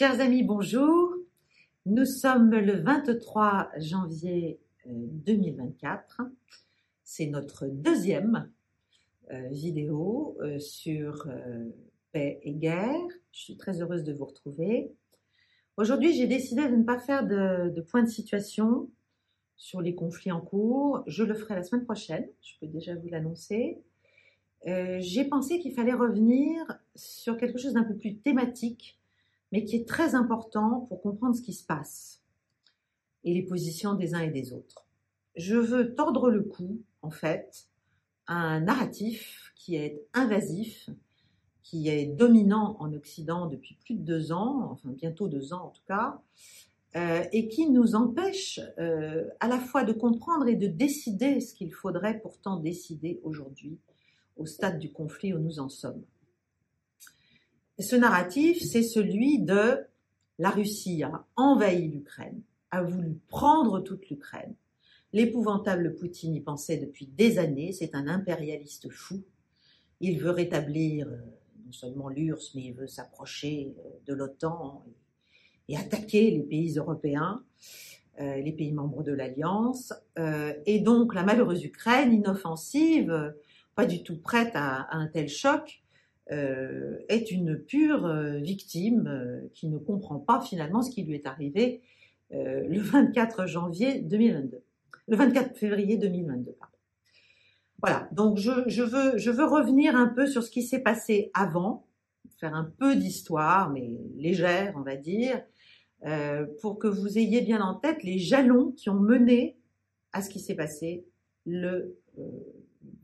Chers amis, bonjour. Nous sommes le 23 janvier 2024. Euh, C'est notre deuxième euh, vidéo euh, sur paix et guerre. Je suis très heureuse de vous retrouver. Aujourd'hui, j'ai décidé de ne pas faire de, de point de situation sur les conflits en cours. Je le ferai la semaine prochaine, je peux déjà vous l'annoncer. j'ai pensé qu'il fallait revenir sur quelque chose d'un peu plus thématique mais qui est très important pour comprendre ce qui se passe et les positions des uns et des autres. Je veux tordre le cou, en fait, à un narratif qui est invasif, qui est dominant en Occident depuis plus de deux ans, enfin bientôt deux ans en tout cas, euh, et qui nous empêche euh, à la fois de comprendre et de décider ce qu'il faudrait pourtant décider aujourd'hui au stade du conflit où nous en sommes ce narratif, c'est celui de la Russie a envahi l'Ukraine, a voulu prendre toute l'Ukraine. L'épouvantable Poutine y pensait depuis des années, c'est un impérialiste fou. Il veut rétablir euh, non seulement l'URSS, mais il veut s'approcher euh, de l'OTAN et, attaquer les pays européens, euh, les pays membres de l'Alliance. et donc la malheureuse Ukraine, inoffensive, pas du tout prête à un tel choc, est une pure euh, victime euh, qui ne comprend pas finalement ce qui lui est arrivé le 24 janvier 2022, le 24 février 2022. Voilà, donc je, veux, revenir un peu sur ce qui s'est passé avant, faire un peu d'histoire, mais légère, on va dire, euh, pour que vous ayez bien en tête les jalons qui ont mené à ce qui s'est passé le euh,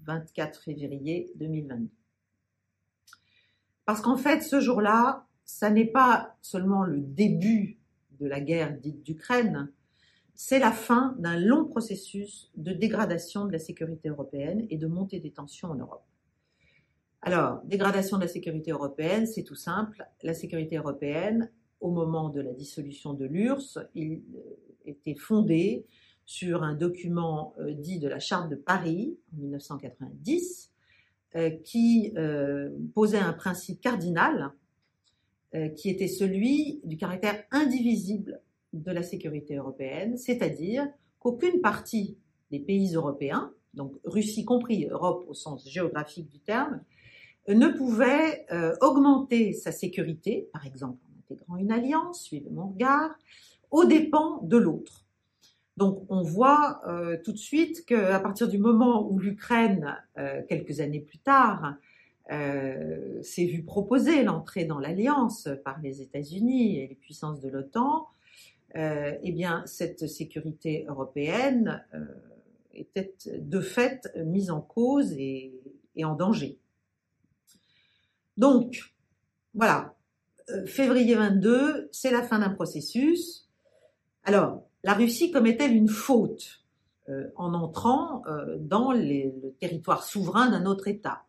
24 février 2022. Parce qu'en fait, ce jour-là, ça n'est pas seulement le début de la guerre dite d'Ukraine, c'est la fin d'un long processus de dégradation de la sécurité européenne et de montée des tensions en Europe. Alors, dégradation de la sécurité européenne, c'est tout simple. La sécurité européenne, au moment de la dissolution de l'URSS, il euh, était fondée sur un document euh, dit de la Charte de Paris en 1990, euh, qui euh, posait un principe cardinal euh, qui était celui du caractère indivisible de la sécurité européenne, c'est-à-dire qu'aucune partie des pays européens, donc Russie compris, Europe au sens géographique du terme, ne pouvait augmenter sa sécurité, par exemple en intégrant une alliance, suivez mon regard, aux dépens de l'autre. Donc on voit euh, tout de suite qu'à partir du moment où l'Ukraine, euh, quelques années plus tard, euh, s'est vu proposer l'entrée dans l'alliance par les États-Unis et les puissances de l'OTAN, eh bien cette sécurité européenne était de fait mise en cause et, et en danger. Donc voilà, février 22, c'est la fin d'un processus. Alors, la Russie commet-elle une faute euh, en entrant euh, dans le territoire souverain d'un autre État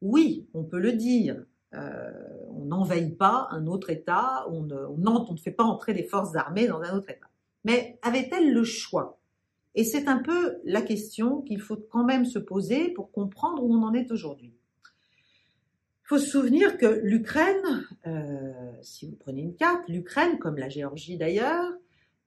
Oui, on peut le dire. Euh, on n'envahit pas un autre État, on ne, on, ne fait pas entrer des forces armées dans un autre État. Mais avait-elle le choix? Et c'est un peu la question qu'il faut quand même se poser pour comprendre où on en est aujourd'hui. Il faut se souvenir que l'Ukraine, si vous prenez une carte, l'Ukraine, comme la Géorgie d'ailleurs, euh,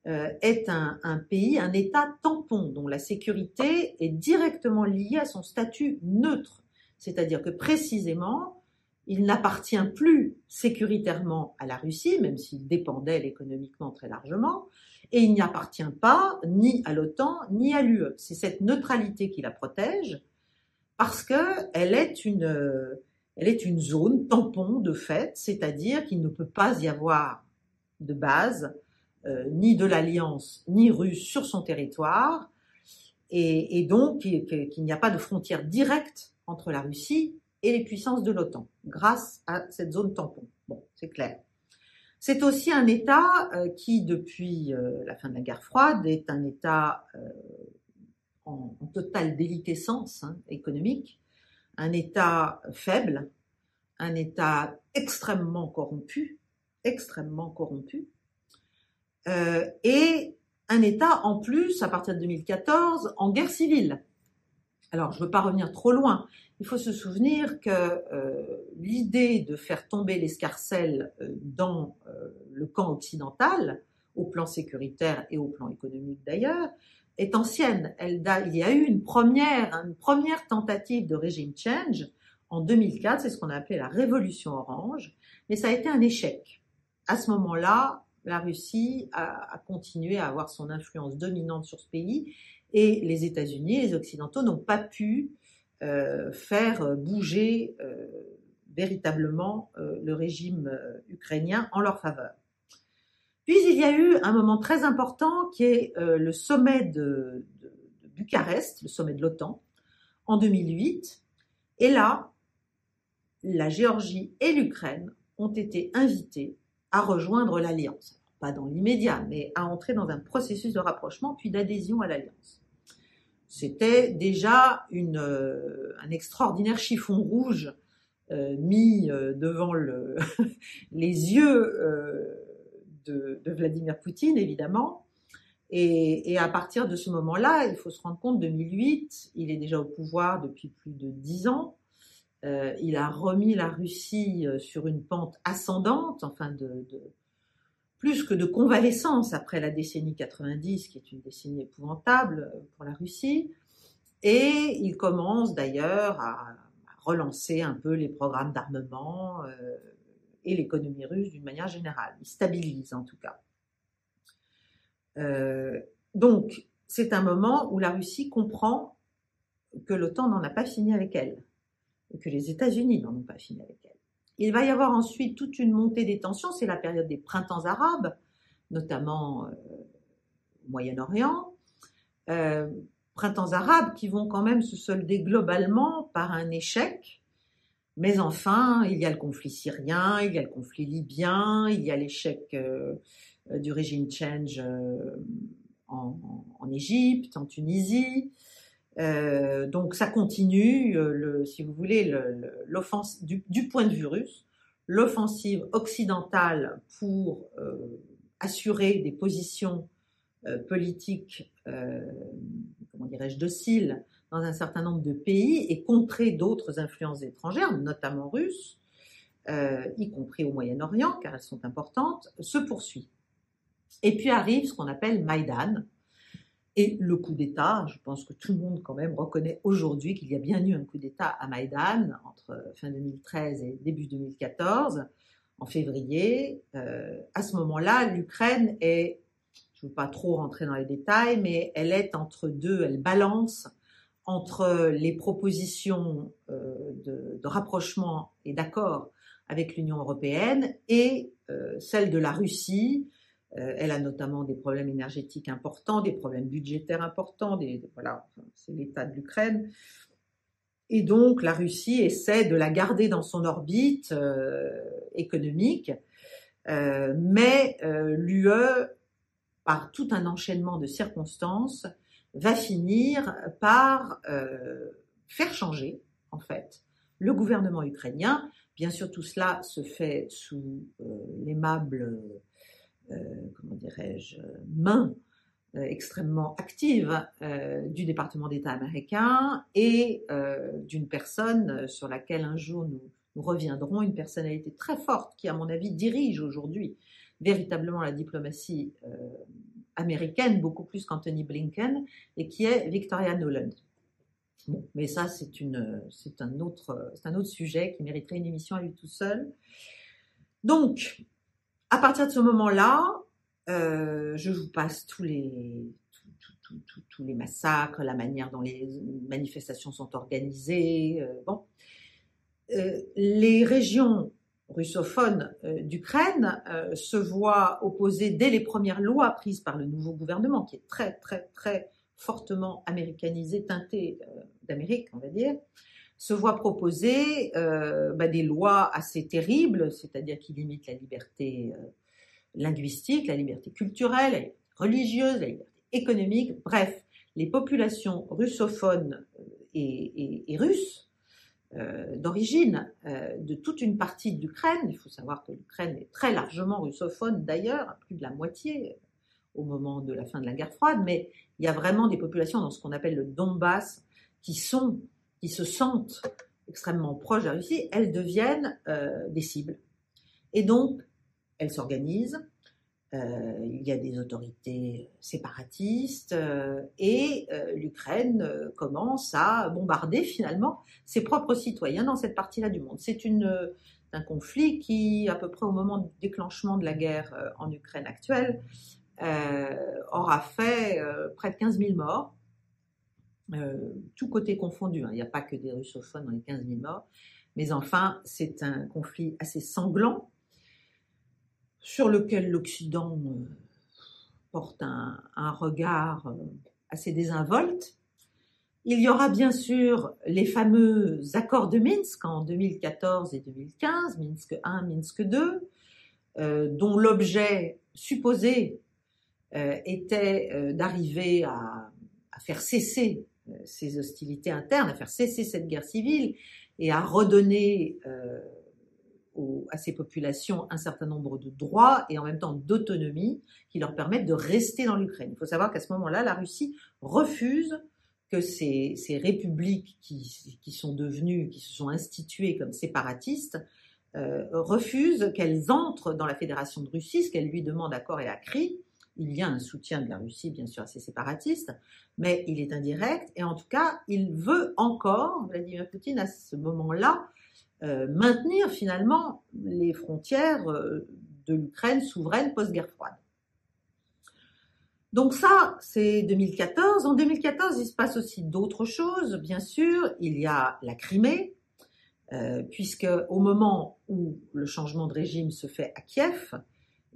est un, pays, un État tampon dont la sécurité est directement liée à son statut neutre. C'est-à-dire que précisément, il n'appartient plus sécuritairement à la Russie, même s'il dépend d'elle économiquement très largement, et il n'y appartient pas ni à l'OTAN ni à l'UE. C'est cette neutralité qui la protège parce qu'elle est une, elle est une zone tampon de fait, c'est-à-dire qu'il ne peut pas y avoir de base euh, ni de l'alliance ni russe sur son territoire, et, donc qu'il n'y a pas de frontière directe entre la Russie et les puissances de l'OTAN, grâce à cette zone tampon. Bon, c'est clair. C'est aussi un État euh, qui, depuis euh, la fin de la guerre froide, est un État en, totale déliquescence hein, économique, un État faible, un État extrêmement corrompu, extrêmement corrompu, euh, et un État en plus, à partir de 2014, en guerre civile. Alors, je ne veux pas revenir trop loin. Il faut se souvenir que euh, l'idée de faire tomber l'escarcelle euh, dans le camp occidental, au plan sécuritaire et au plan économique d'ailleurs, est ancienne. Il y a eu une première, une première tentative de régime change en 2004, c'est ce qu'on a appelé la révolution orange, mais ça a été un échec. À ce moment-là, la Russie a, continué à avoir son influence dominante sur ce pays et les États-Unis, les Occidentaux n'ont pas pu euh, faire bouger euh, véritablement euh, le régime ukrainien en leur faveur. Puis il y a eu un moment très important qui est le sommet de, Bucarest, le sommet de l'OTAN, en 2008. Et là, la Géorgie et l'Ukraine ont été invités à rejoindre l'Alliance. Pas dans l'immédiat, mais à entrer dans un processus de rapprochement puis d'adhésion à l'Alliance. C'était déjà une, euh, un extraordinaire chiffon rouge euh, mis euh, devant le, les yeux de, Vladimir Poutine, évidemment. Et, à partir de ce moment-là, il faut se rendre compte, 2008, il est déjà au pouvoir depuis plus de dix ans. Euh, il a remis la Russie euh, sur une pente ascendante, enfin de, plus que de convalescence après la décennie 90, qui est une décennie épouvantable euh, pour la Russie. Et il commence d'ailleurs à, relancer un peu les programmes d'armement et l'économie russe d'une manière générale. Il stabilise en tout cas. Donc, c'est un moment où la Russie comprend que l'OTAN n'en a pas fini avec elle que les États-Unis n'en ont pas fini avec elle. Il va y avoir ensuite toute une montée des tensions, c'est la période des printemps arabes, notamment euh, au Moyen-Orient. Euh, printemps arabes qui vont quand même se solder globalement par un échec. Mais enfin, il y a le conflit syrien, il y a le conflit libyen, il y a l'échec euh, du régime change en, Égypte, en Tunisie. Euh, donc ça continue, euh, si vous voulez, l'offense du, point de vue russe, l'offensive occidentale pour euh, assurer des positions politiques, comment dirais-je, dociles dans un certain nombre de pays et contrer d'autres influences étrangères, notamment russes, y compris au Moyen-Orient, car elles sont importantes, se poursuit. Et puis arrive ce qu'on appelle Maïdan, et le coup d'État. Je pense que tout le monde quand même reconnaît aujourd'hui qu'il y a bien eu un coup d'État à Maïdan entre fin 2013 et début 2014, en février. Euh, à ce moment-là, l'Ukraine est, je ne veux pas trop rentrer dans les détails, mais elle est entre deux, elle balance entre les propositions euh, de, rapprochement et d'accord avec l'Union européenne et euh, celle de la Russie, euh, elle a notamment des problèmes énergétiques importants, des problèmes budgétaires importants, voilà, c'est l'état de l'Ukraine. Et donc la Russie essaie de la garder dans son orbite euh, économique, euh, mais euh, l'UE, par tout un enchaînement de circonstances, va finir par euh, faire changer, en fait, le gouvernement ukrainien. Bien sûr, tout cela se fait sous euh, l'aimable euh, comment dirais-je, main euh, extrêmement active euh, du département d'État américain et d'une personne sur laquelle un jour nous, reviendrons, une personnalité très forte qui, à mon avis, dirige aujourd'hui véritablement la diplomatie américaine, beaucoup plus qu'Anthony Blinken, et qui est Victoria Noland. Mais ça, c'est un autre, c'est un autre sujet qui mériterait une émission à lui tout seul. Donc, à partir de ce moment-là, euh, je vous passe tous les, massacres, la manière dont les manifestations sont organisées. Euh. Euh, les régions russophones d'Ukraine se voient opposer dès les premières lois prises par le nouveau gouvernement, qui est très, très, très fortement américanisé, teinté d'Amérique, on va dire, se voit proposer euh, bah, des lois assez terribles, c'est-à-dire qui limitent la liberté euh, linguistique, la liberté culturelle, religieuse, la liberté économique, bref, les populations russophones euh, et, russes d'origine de toute une partie de l'Ukraine, il faut savoir que l'Ukraine est très largement russophone d'ailleurs, plus de la moitié au moment de la fin de la guerre froide, mais il y a vraiment des populations dans ce qu'on appelle le Donbass qui sont, qui se sentent extrêmement proches de la Russie, elles deviennent euh, des cibles. Et donc, elles s'organisent. Euh, il y a des autorités séparatistes euh, et l'Ukraine commence à bombarder finalement ses propres citoyens dans cette partie-là du monde. C'est un conflit qui, à peu près au moment du déclenchement de la guerre en Ukraine actuelle, aura fait près de 15 000 morts tout côté confondu. Hein. Il n'y a pas que des russophones dans les 15 000 morts. Mais enfin, c'est un conflit assez sanglant sur lequel l'Occident euh, porte un, regard euh, assez désinvolte. Il y aura bien sûr les fameux accords de Minsk en 2014 et 2015, Minsk 1, Minsk 2, dont l'objet supposé était d'arriver à, faire cesser ces hostilités internes, à faire cesser cette guerre civile et à redonner euh, à ces populations un certain nombre de droits et en même temps d'autonomie qui leur permettent de rester dans l'Ukraine. Il faut savoir qu'à ce moment-là, la Russie refuse que ces, républiques qui, qui, sont devenues, qui se sont instituées comme séparatistes, euh, refusent qu'elles entrent dans la Fédération de Russie, ce qu'elle lui demande à corps et à cri, il y a un soutien de la Russie, bien sûr, à ces séparatistes, mais il est indirect. Et en tout cas, il veut encore, Vladimir Poutine, à ce moment-là, euh, maintenir finalement les frontières euh, de l'Ukraine souveraine post-guerre froide. Donc ça, c'est 2014. En 2014, il se passe aussi d'autres choses, bien sûr. Il y a la Crimée, euh, puisque au moment où le changement de régime se fait à Kiev,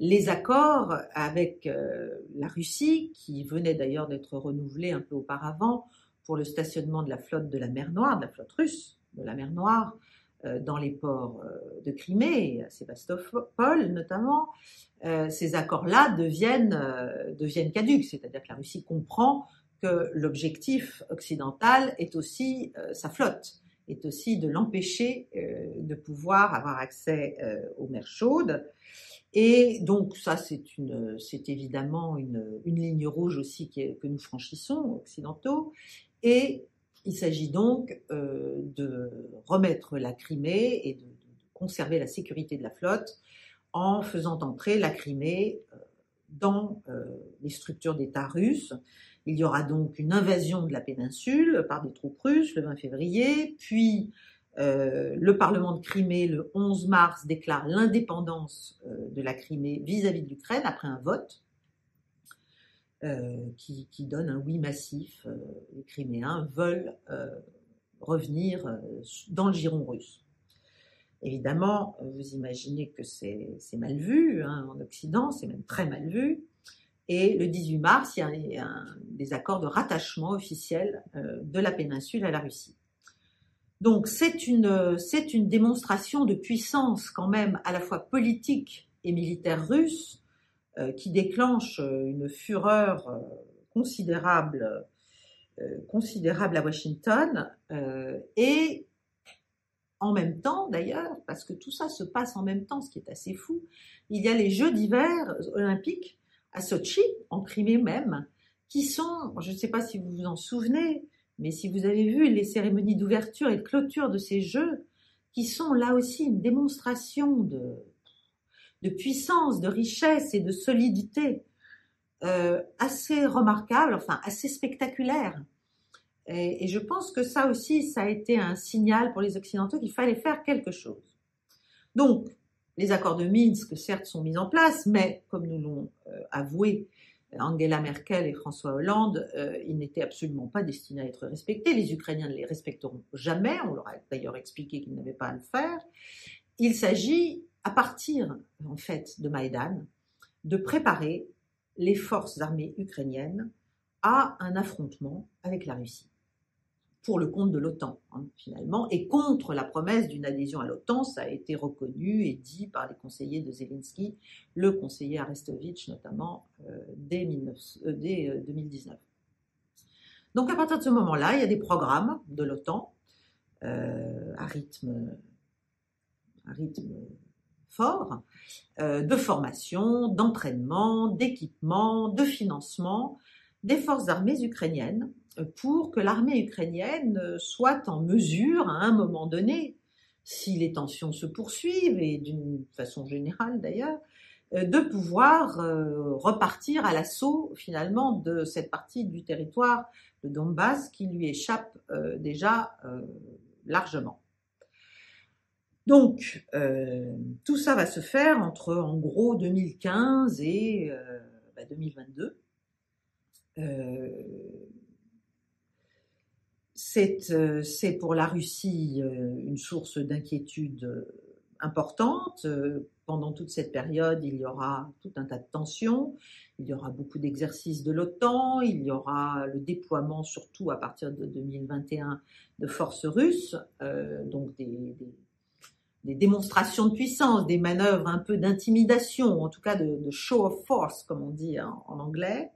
les accords avec euh, la Russie, qui venaient d'ailleurs d'être renouvelés un peu auparavant pour le stationnement de la flotte de la mer Noire, de la flotte russe de la mer Noire, euh, dans les ports euh, de Crimée, à Sébastopol notamment, ces accords-là deviennent, deviennent caducs, c'est-à-dire que la Russie comprend que l'objectif occidental est aussi sa flotte, est aussi de l'empêcher de pouvoir avoir accès aux mers chaudes. Et donc ça, c'est une, c'est évidemment une, une, ligne rouge aussi que nous franchissons occidentaux. Et il s'agit donc euh, de remettre la Crimée et de, conserver la sécurité de la flotte en faisant entrer la Crimée euh, dans euh, les structures d'État russes. Il y aura donc une invasion de la péninsule par des troupes russes le 20 février, puis euh, le Parlement de Crimée, le 11 mars, déclare l'indépendance euh, de la Crimée vis-à-vis de l'Ukraine après un vote euh, qui, donne un oui massif. les Criméens veulent revenir dans le giron russe. Évidemment, vous imaginez que c'est mal vu hein, en Occident, c'est même très mal vu. Et le 18 mars, il y a, des accords de rattachement officiel de la péninsule à la Russie. Donc c'est une, c'est une démonstration de puissance quand même à la fois politique et militaire russe euh, qui déclenche euh, une fureur euh, considérable, considérable à Washington et en même temps d'ailleurs, parce que tout ça se passe en même temps, ce qui est assez fou, il y a les Jeux d'hiver olympiques à Sochi, en Crimée même, qui sont, je ne sais pas si vous vous en souvenez, mais si vous avez vu les cérémonies d'ouverture et de clôture de ces jeux, qui sont là aussi une démonstration de, puissance, de richesse et de solidité euh, assez remarquable, enfin assez spectaculaire. Et, et, je pense que ça aussi, ça a été un signal pour les Occidentaux qu'il fallait faire quelque chose. Donc, les accords de Minsk, certes, sont mis en place, mais comme nous l'ont euh, avoué Angela Merkel et François Hollande, euh, ils n'étaient absolument pas destinés à être respectés. Les Ukrainiens ne les respecteront jamais. On leur a d'ailleurs expliqué qu'ils n'avaient pas à le faire. Il s'agit, à partir en fait de Maïdan, de préparer les forces armées ukrainiennes à un affrontement avec la Russie pour le compte de l'OTAN, hein, finalement, et contre la promesse d'une adhésion à l'OTAN, ça a été reconnu et dit par les conseillers de Zelensky, le conseiller Arestovitch notamment, euh, dès, 2019. Euh, Donc à partir de ce moment-là, il y a des programmes de l'OTAN euh, à, rythme, à rythme fort, de formation, d'entraînement, d'équipement, de financement des forces armées ukrainiennes pour que l'armée ukrainienne soit en mesure, à un moment donné, si les tensions se poursuivent, et d'une façon générale d'ailleurs, euh, de pouvoir euh, repartir à l'assaut finalement de cette partie du territoire de Donbass qui lui échappe euh, déjà largement. Donc, tout ça va se faire entre en gros 2015 et 2022. Bah, c'est pour la Russie une source d'inquiétude importante. Pendant toute cette période, il y aura tout un tas de tensions, il y aura beaucoup d'exercices de l'OTAN, il y aura le déploiement, surtout à partir de 2021, de forces russes, euh, donc des, démonstrations de puissance, des manœuvres un peu d'intimidation, en tout cas de, show of force, comme on dit en, anglais.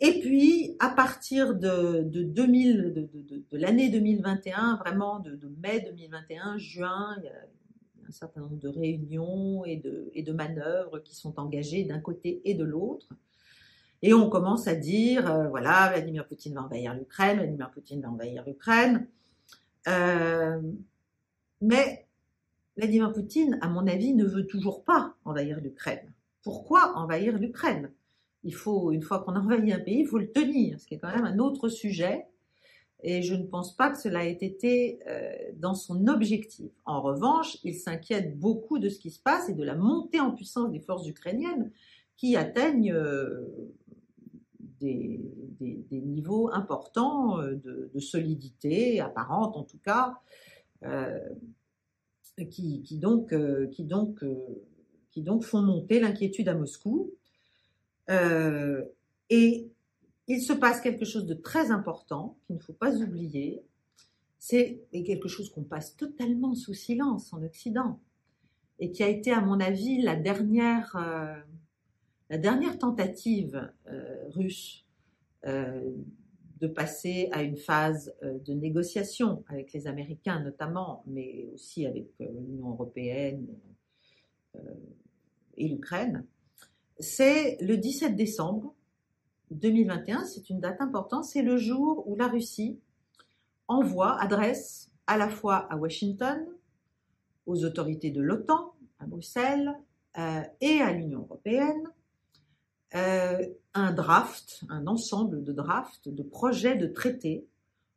Et puis, à partir de, de, 2000, de, l'année 2021, vraiment de, mai 2021, juin, il y a, un certain nombre de réunions et de, et de manœuvres qui sont engagées d'un côté et de l'autre. Et on commence à dire, euh, voilà, Vladimir Poutine va envahir l'Ukraine, Vladimir Poutine va envahir l'Ukraine. Euh, mais Vladimir Poutine, à mon avis, ne veut toujours pas envahir l'Ukraine. Pourquoi envahir l'Ukraine? Il faut, une fois qu'on a envahi un pays, il faut le tenir, ce qui est quand même un autre sujet et je ne pense pas que cela ait été euh, dans son objectif. En revanche, il s'inquiète beaucoup de ce qui se passe et de la montée en puissance des forces ukrainiennes qui atteignent euh, des, niveaux importants euh, de, solidité, apparente en tout cas, qui donc font monter l'inquiétude à Moscou. Et il se passe quelque chose de très important qu'il ne faut pas oublier. C'est quelque chose qu'on passe totalement sous silence en Occident et qui a été, à mon avis, la dernière, euh, la dernière tentative euh, russe euh, de passer à une phase de négociation avec les Américains notamment, mais aussi avec l'Union européenne et l'Ukraine. C'est le 17 décembre 2021, c'est une date importante, c'est le jour où la Russie envoie, adresse à la fois à Washington, aux autorités de l'OTAN, à Bruxelles euh, et à l'Union européenne, euh, un draft, un ensemble de drafts, de projets de traités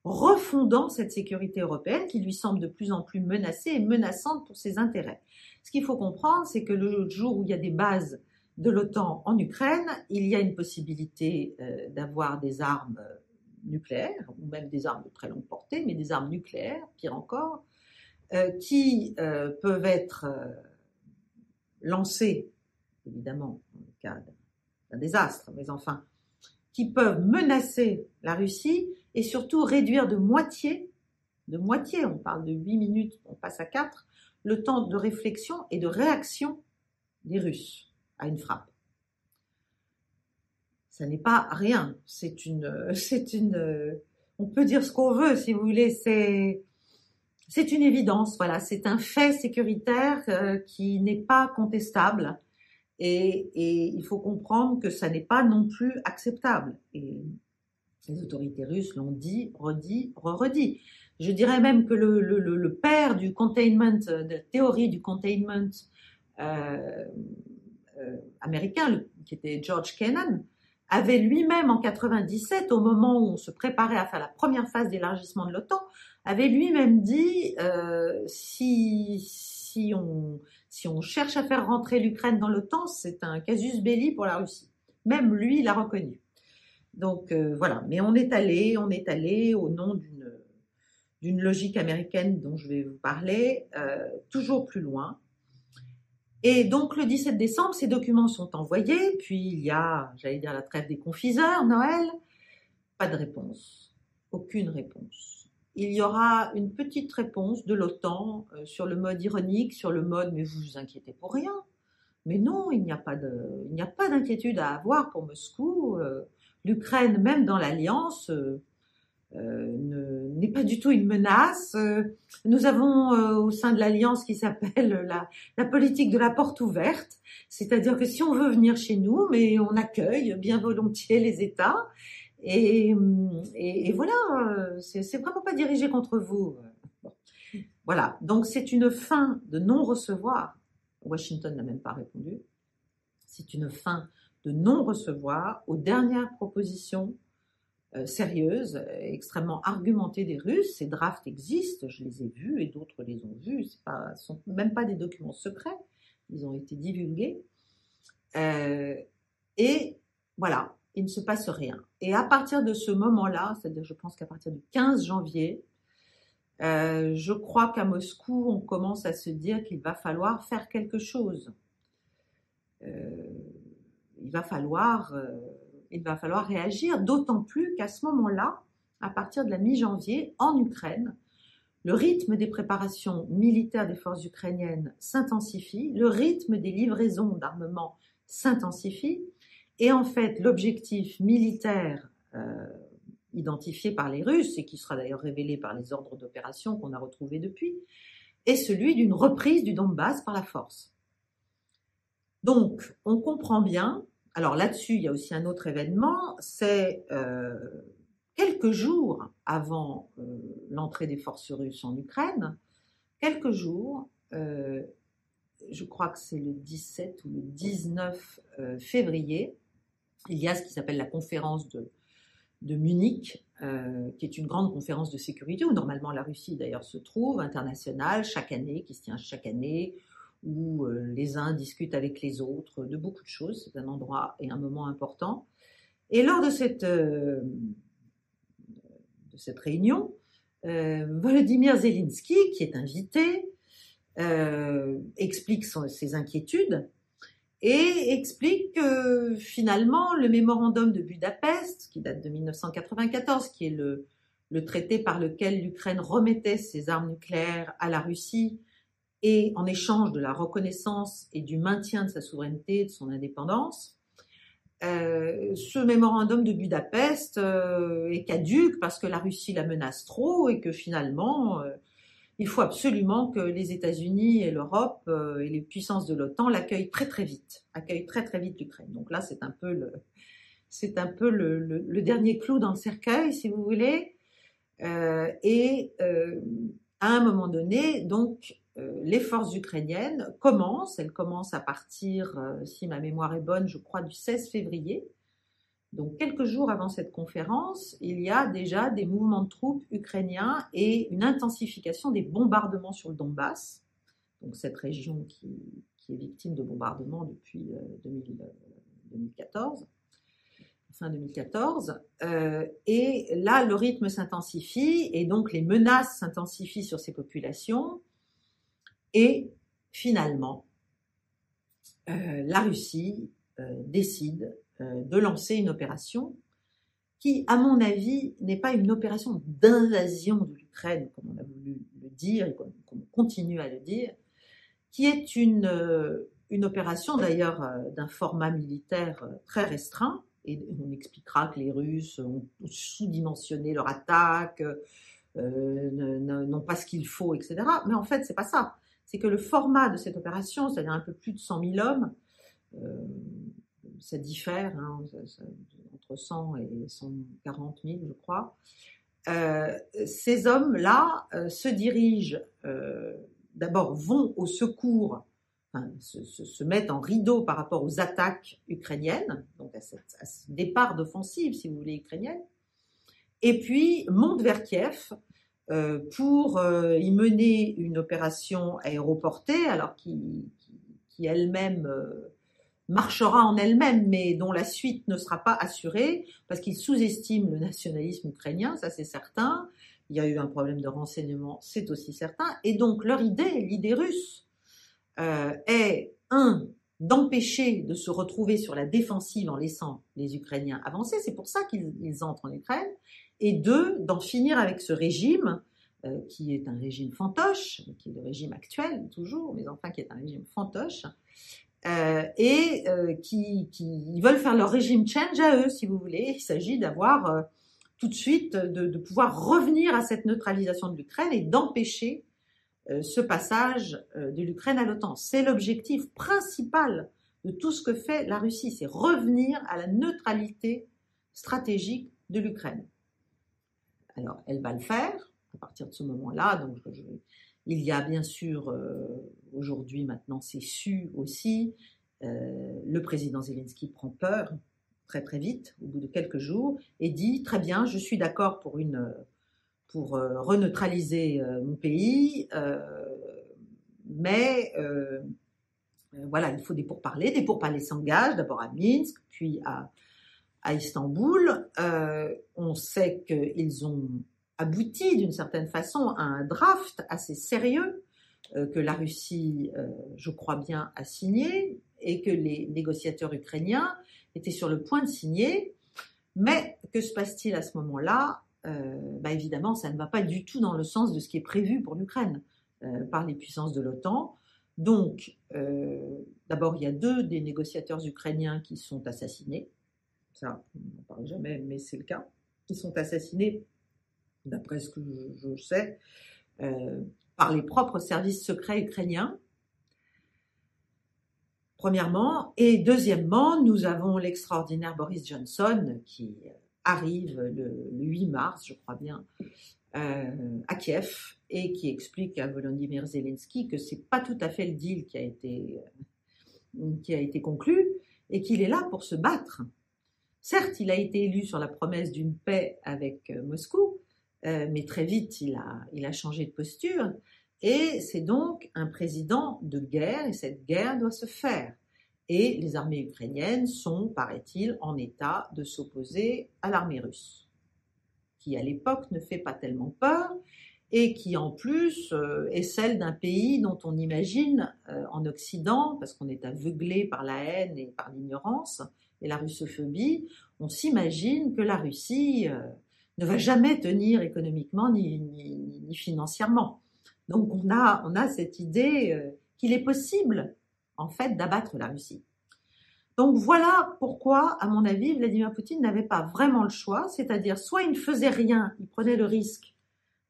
refondant cette sécurité européenne qui lui semble de plus en plus menacée et menaçante pour ses intérêts. Ce qu'il faut comprendre, c'est que le jour où il y a des bases de l'OTAN en Ukraine, il y a une possibilité euh, d'avoir des armes euh, nucléaires, ou même des armes de très longue portée, mais des armes nucléaires, pire encore, euh, qui peuvent être lancées, évidemment, dans le cas d'un désastre, mais enfin, qui peuvent menacer la Russie et surtout réduire de moitié, de moitié, on parle de 8 minutes, on passe à 4, le temps de réflexion et de réaction des Russes à une frappe. Ça n'est pas rien. C'est une, c'est une, on peut dire ce qu'on veut, si vous voulez. C'est, c'est une évidence. Voilà, c'est un fait sécuritaire euh, qui n'est pas contestable. Et, et, il faut comprendre que ça n'est pas non plus acceptable. Et les autorités russes l'ont dit, redit, re-redit. Je dirais même que le, le, le, père du containment, de la théorie du containment, euh, euh, américain, qui était George Kennan, avait lui-même en 97, au moment où on se préparait à faire la première phase d'élargissement de l'OTAN, avait lui-même dit euh, si, si, on, si on cherche à faire rentrer l'Ukraine dans l'OTAN, c'est un casus belli pour la Russie. Même lui l'a reconnu. Donc euh, voilà, mais on est allé, on est allé au nom d'une logique américaine dont je vais vous parler, toujours plus loin. Et donc le 17 décembre, ces documents sont envoyés, puis il y a, j'allais dire, la trêve des confiseurs, Noël, pas de réponse, aucune réponse. Il y aura une petite réponse de l'OTAN euh, sur le mode ironique, sur le mode mais vous vous inquiétez pour rien. Mais non, il n'y a pas de, il n'y a pas d'inquiétude à avoir pour Moscou. Euh, L'Ukraine, même dans l'alliance, euh, euh, n'est pas du tout une menace. Euh, nous avons euh, au sein de l'alliance qui s'appelle la, politique de la porte ouverte, c'est-à-dire que si on veut venir chez nous, mais on accueille bien volontiers les États et, voilà, c'est vraiment pas dirigé contre vous. Voilà, donc c'est une fin de non-recevoir. Washington n'a même pas répondu. C'est une fin de non-recevoir aux dernières propositions euh, sérieuses, extrêmement argumentées des Russes. Ces drafts existent, je les ai vus et d'autres les ont vus. Ce ne sont même pas des documents secrets, ils ont été divulgués. Euh, et voilà, il ne se passe rien. Et à partir de ce moment-là, c'est-à-dire je pense qu'à partir du 15 janvier, euh, je crois qu'à Moscou, on commence à se dire qu'il va falloir faire quelque chose. Euh, il va falloir, euh, il va falloir réagir, d'autant plus qu'à ce moment-là, à partir de la mi-janvier, en Ukraine, le rythme des préparations militaires des forces ukrainiennes s'intensifie, le rythme des livraisons d'armement s'intensifie, et en fait, l'objectif militaire euh, identifié par les Russes, et qui sera d'ailleurs révélé par les ordres d'opération qu'on a retrouvés depuis, est celui d'une reprise du Donbass par la force. Donc, on comprend bien, alors là-dessus, il y a aussi un autre événement, c'est euh, quelques jours avant euh, l'entrée des forces russes en Ukraine, quelques jours, euh, je crois que c'est le 17 ou le 19 février, il y a ce qui s'appelle la conférence de, de Munich, qui est une grande conférence de sécurité où normalement la Russie d'ailleurs se trouve, internationale, chaque année, qui se tient chaque année, où euh, les uns discutent avec les autres de beaucoup de choses. C'est un endroit et un moment important. Et lors de cette, euh, réunion, euh, Volodymyr Zelensky, qui est invité, explique ses inquiétudes et explique que finalement le mémorandum de Budapest, qui date de 1994, qui est le traité par lequel l'Ukraine remettait ses armes nucléaires à la Russie et en échange de la reconnaissance et du maintien de sa souveraineté, de son indépendance, euh, ce mémorandum de Budapest euh, est caduque parce que la Russie la menace trop et que finalement, euh, il faut absolument que les États-Unis et l'Europe et les puissances de l'OTAN l'accueillent très très vite, accueillent très très vite l'Ukraine. Donc là, c'est un peu le, c'est un peu le, dernier clou dans le cercueil, si vous voulez. et à un moment donné, donc, les forces ukrainiennes commencent, elles commencent à partir, euh, si ma mémoire est bonne, je crois du 16 février. Donc quelques jours avant cette conférence, il y a déjà des mouvements de troupes ukrainiens et une intensification des bombardements sur le Donbass, donc cette région qui, est victime de bombardements depuis 2014 euh, fin 2014. et là, le rythme s'intensifie et donc les menaces s'intensifient sur ces populations. Et finalement, euh, la Russie euh, décide euh, de lancer une opération qui, à mon avis, n'est pas une opération d'invasion de l'Ukraine, comme on a voulu le dire et comme on continue à le dire, qui est une, opération d'ailleurs d'un format militaire très restreint, et on expliquera que les Russes ont sous-dimensionné leur attaque, n'ont pas ce qu'il faut, etc. Mais en fait, c'est pas ça c'est que le format de cette opération, c'est-à-dire un peu plus de 100 000 hommes, euh, ça diffère hein, entre 100 et 140 000, je crois. Euh, ces hommes-là euh, se dirigent, d'abord vont au secours, se, mettent en rideau par rapport aux attaques ukrainiennes, donc à, ce départ d'offensive, si vous voulez, ukrainienne, et puis montent vers Kiev euh, pour euh, y mener une opération aéroportée, alors qui, elle-même euh, marchera en elle-même, mais dont la suite ne sera pas assurée, parce qu'ils sous-estiment le nationalisme ukrainien, ça c'est certain. Il y a eu un problème de renseignement, c'est aussi certain. Et donc leur idée, l'idée russe, est un d'empêcher de se retrouver sur la défensive en laissant les Ukrainiens avancer. C'est pour ça qu'ils entrent en Ukraine et deux, d'en finir avec ce régime euh, qui est un régime fantoche, qui est le régime actuel toujours, mais enfin qui est un régime fantoche, euh, et euh, qui, qui veulent faire leur régime change à eux, si vous voulez. Il s'agit d'avoir tout de suite, de, pouvoir revenir à cette neutralisation de l'Ukraine et d'empêcher ce passage de l'Ukraine à l'OTAN. C'est l'objectif principal de tout ce que fait la Russie, c'est revenir à la neutralité stratégique de l'Ukraine. Alors, elle va le faire à partir de ce moment-là. Donc, il y a bien sûr, euh, aujourd'hui maintenant, c'est su aussi, euh, le président Zelensky prend peur très très vite, au bout de quelques jours, et dit très bien, je suis d'accord pour une pour euh, reneutraliser mon pays, mais voilà, il faut des pourparlers. Des pourparlers s'engagent d'abord à Minsk, puis à, à Istanbul. on sait qu'ils ont abouti d'une certaine façon à un draft assez sérieux euh, que la Russie, euh, je crois bien, a signé et que les négociateurs ukrainiens étaient sur le point de signer. Mais que se passe-t-il à ce moment-là? Euh, bah Évidemment, ça ne va pas du tout dans le sens de ce qui est prévu pour l'Ukraine par les puissances de l'OTAN. Donc, d'abord, il y a deux des négociateurs ukrainiens qui sont assassinés. Ça, on n'en parle jamais, mais c'est le cas. Ils sont assassinés d'après ce que je, sais, euh, par les propres services secrets ukrainiens. Premièrement. Et deuxièmement, nous avons l'extraordinaire Boris Johnson qui arrive le, 8 mars, je crois bien, euh, à Kiev et qui explique à Volodymyr Zelensky que c'est pas tout à fait le deal qui a été, qui a été conclu et qu'il est là pour se battre. Certes, il a été élu sur la promesse d'une paix avec Moscou, euh, mais très vite il a, changé de posture. Et c'est donc un président de guerre, et cette guerre doit se faire. Et les armées ukrainiennes sont, paraît-il, en état de s'opposer à l'armée russe, qui à l'époque ne fait pas tellement peur, et qui en plus euh, est celle d'un pays dont on imagine euh, en Occident, parce qu'on est aveuglé par la haine et par l'ignorance et la russophobie, on s'imagine que la Russie ne va jamais tenir économiquement ni, ni, financièrement. Donc on a, on a cette idée euh, qu'il est possible, en fait, d'abattre la Russie. Donc voilà pourquoi, à mon avis, Vladimir Poutine n'avait pas vraiment le choix, c'est-à-dire soit il ne faisait rien, il prenait le risque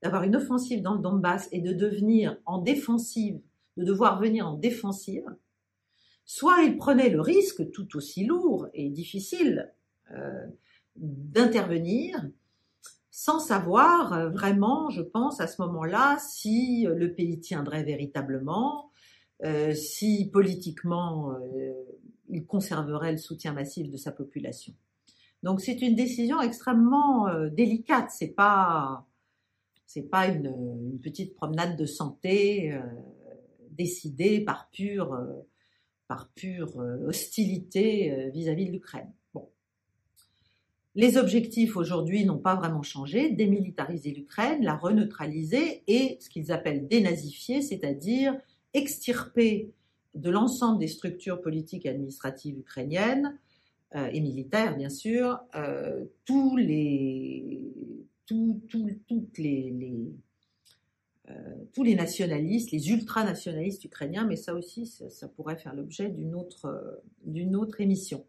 d'avoir une offensive dans le Donbass et de devenir en défensive, de devoir venir en défensive, soit il prenait le risque tout aussi lourd et difficile euh, d'intervenir sans savoir euh, vraiment, je pense, à ce moment-là, si le pays tiendrait véritablement, euh, si politiquement il conserverait le soutien massif de sa population. Donc c'est une décision extrêmement délicate. C'est pas c'est pas une, petite promenade de santé décidée par pure par pure hostilité vis-à-vis de l'Ukraine. Les objectifs aujourd'hui n'ont pas vraiment changé, démilitariser l'Ukraine, la reneutraliser et ce qu'ils appellent dénazifier, c'est-à-dire extirper de l'ensemble des structures politiques et administratives ukrainiennes euh, et militaires bien sûr euh, tous les toutes les, euh, tous les nationalistes, les ultranationalistes ukrainiens, mais ça aussi, ça pourrait faire l'objet d'une autre, d'une autre émission.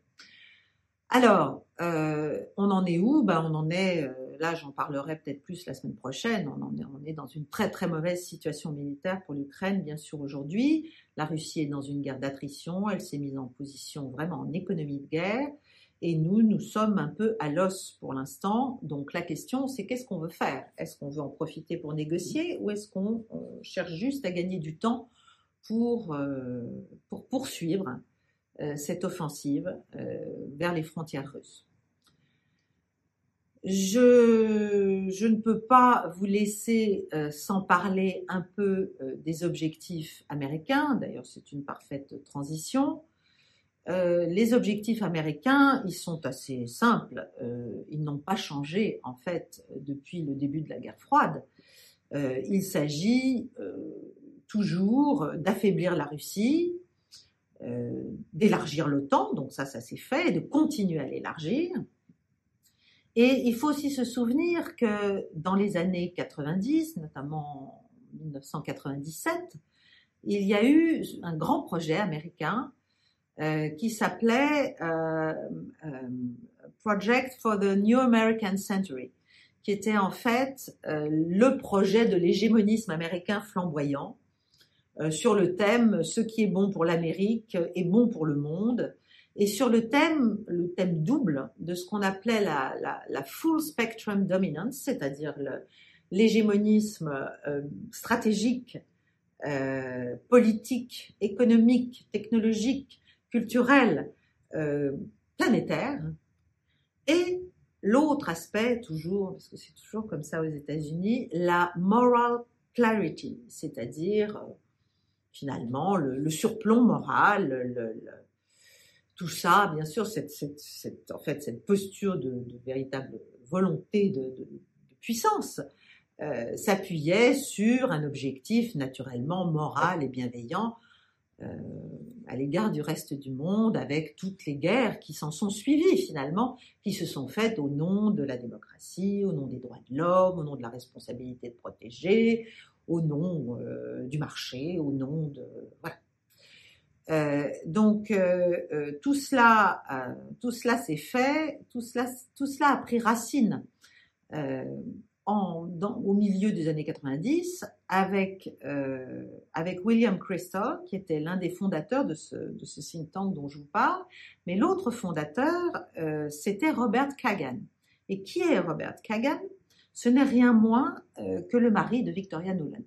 Alors, euh, on en est où? Ben, On en est, euh, là j'en parlerai peut-être plus la semaine prochaine, on, en est, on est dans une très très mauvaise situation militaire pour l'Ukraine, bien sûr aujourd'hui. La Russie est dans une guerre d'attrition, elle s'est mise en position vraiment en économie de guerre, et nous, nous sommes un peu à l'os pour l'instant. Donc la question, c'est qu'est-ce qu'on veut faire? Est-ce qu'on veut en profiter pour négocier ou est-ce qu'on cherche juste à gagner du temps pour, euh, pour poursuivre euh, cette offensive euh, vers les frontières russes? Je, je, ne peux pas vous laisser sans parler un peu des objectifs américains. D'ailleurs, c'est une parfaite transition. Les objectifs américains, ils sont assez simples. ils n'ont pas changé en fait depuis le début de la guerre froide. il s'agit toujours d'affaiblir la Russie, euh, d'élargir l'OTAN, donc ça, ça s'est fait, de continuer à l'élargir. Et il faut aussi se souvenir que dans les années 90, notamment 1997, il y a eu un grand projet américain euh, qui s'appelait euh, Project for the New American Century, qui était en fait le projet de l'hégémonisme américain flamboyant, euh, sur le thème ce qui est bon pour l'Amérique est bon pour le monde et sur le thème, le thème double de ce qu'on appelait la, la, full spectrum dominance, c'est-à-dire l'hégémonisme euh, stratégique, euh, politique, économique, technologique, culturel, euh, planétaire, et l'autre aspect, toujours, parce que c'est toujours comme ça aux États-Unis, la moral clarity, c'est-à-dire euh, finalement le, surplomb moral, tout ça, bien sûr, cette, en fait, cette posture de, véritable volonté de, puissance euh, s'appuyait sur un objectif naturellement moral et bienveillant à l'égard du reste du monde, avec toutes les guerres qui s'en sont suivies finalement, qui se sont faites au nom de la démocratie, au nom des droits de l'homme, au nom de la responsabilité de protéger, au nom euh, du marché, au nom de voilà. Euh, donc tout cela, tout cela s'est fait, tout cela, tout cela a pris racine au milieu des années 90 avec, euh, avec William Crystal, qui était l'un des fondateurs de ce, de ce think tank dont je vous parle. Mais l'autre fondateur, euh, c'était Robert Kagan. Et qui est Robert Kagan? Ce n'est rien moins euh, que le mari de Victoria Nuland.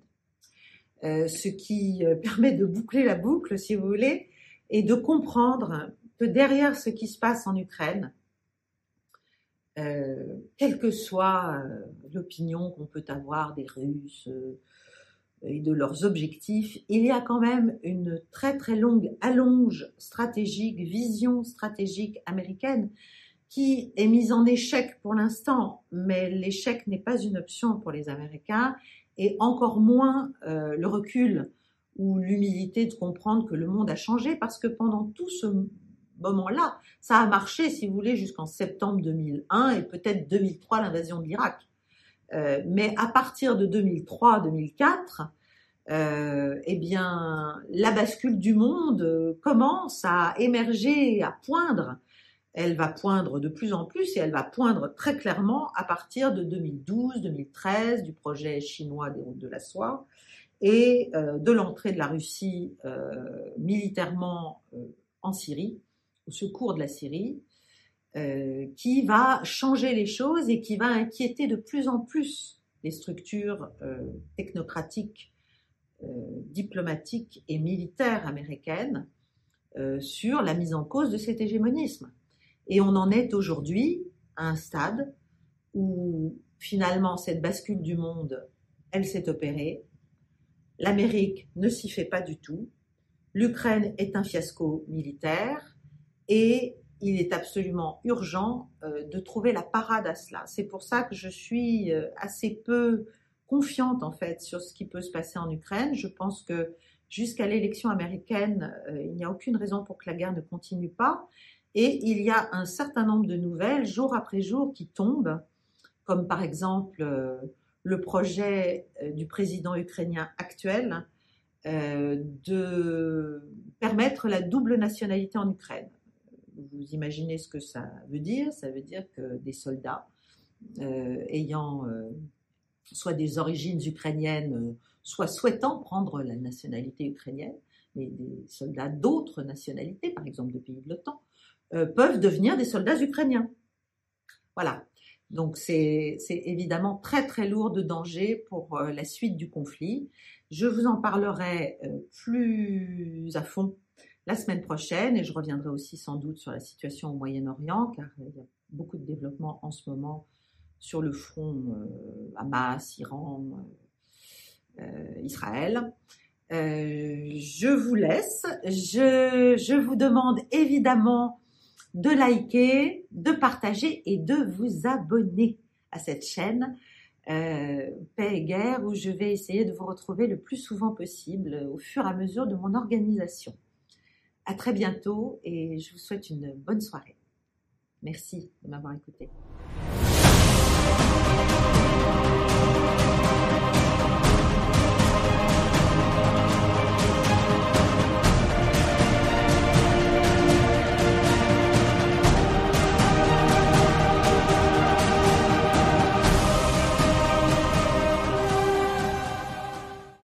ce qui permet de boucler la boucle, si vous voulez, et de comprendre que derrière ce qui se passe en Ukraine, euh, quelle que soit euh, l'opinion qu'on peut avoir des Russes euh, et de leurs objectifs, il y a quand même une très très longue allonge stratégique, vision stratégique américaine qui est mise en échec pour l'instant, mais l'échec n'est pas une option pour les Américains et encore moins le recul ou l'humilité de comprendre que le monde a changé parce que pendant tout ce moment-là. Ça a marché, si vous voulez, jusqu'en septembre 2001 et peut-être 2003, l'invasion de l'Irak. Euh, mais à partir de 2003-2004, euh, eh bien, la bascule du monde commence à émerger, à poindre. Elle va poindre de plus en plus et elle va poindre très clairement à partir de 2012-2013 du projet chinois des routes de la soie et euh, de l'entrée de la Russie militairement en Syrie au secours de la Syrie, euh, qui va changer les choses et qui va inquiéter de plus en plus les structures euh, technocratiques, euh, diplomatiques et militaires américaines sur la mise en cause de cet hégémonisme. Et on en est aujourd'hui à un stade où finalement cette bascule du monde, elle s'est opérée. L'Amérique ne s'y fait pas du tout. L'Ukraine est un fiasco militaire et il est absolument urgent euh, de trouver la parade à cela. C'est pour ça que je suis euh, assez peu confiante en fait sur ce qui peut se passer en Ukraine. Je pense que jusqu'à l'élection américaine, euh, il n'y a aucune raison pour que la guerre ne continue pas. Et il y a un certain nombre de nouvelles jour après jour qui tombent, comme par exemple le projet du président ukrainien actuel de permettre la double nationalité en Ukraine vous imaginez ce que ça veut dire. Ça veut dire que des soldats euh, ayant euh, soit des origines ukrainiennes, euh, soit souhaitant prendre la nationalité ukrainienne, mais des soldats d'autres nationalités, par exemple de pays de l'OTAN, peuvent devenir des soldats ukrainiens. Voilà. Donc c'est évidemment très très lourd de danger pour la suite du conflit. Je vous en parlerai plus à fond la semaine prochaine et je reviendrai aussi sans doute sur la situation au Moyen-Orient car il y a beaucoup de développement en ce moment sur le front euh, Hamas, Iran, euh, euh, Israël. je vous laisse. Je, vous demande évidemment de liker, de partager et de vous abonner à cette chaîne Paix et Guerre où je vais essayer de vous retrouver le plus souvent possible au fur et à mesure de mon organisation. À très bientôt et je vous souhaite une bonne soirée. Merci de m'avoir écouté.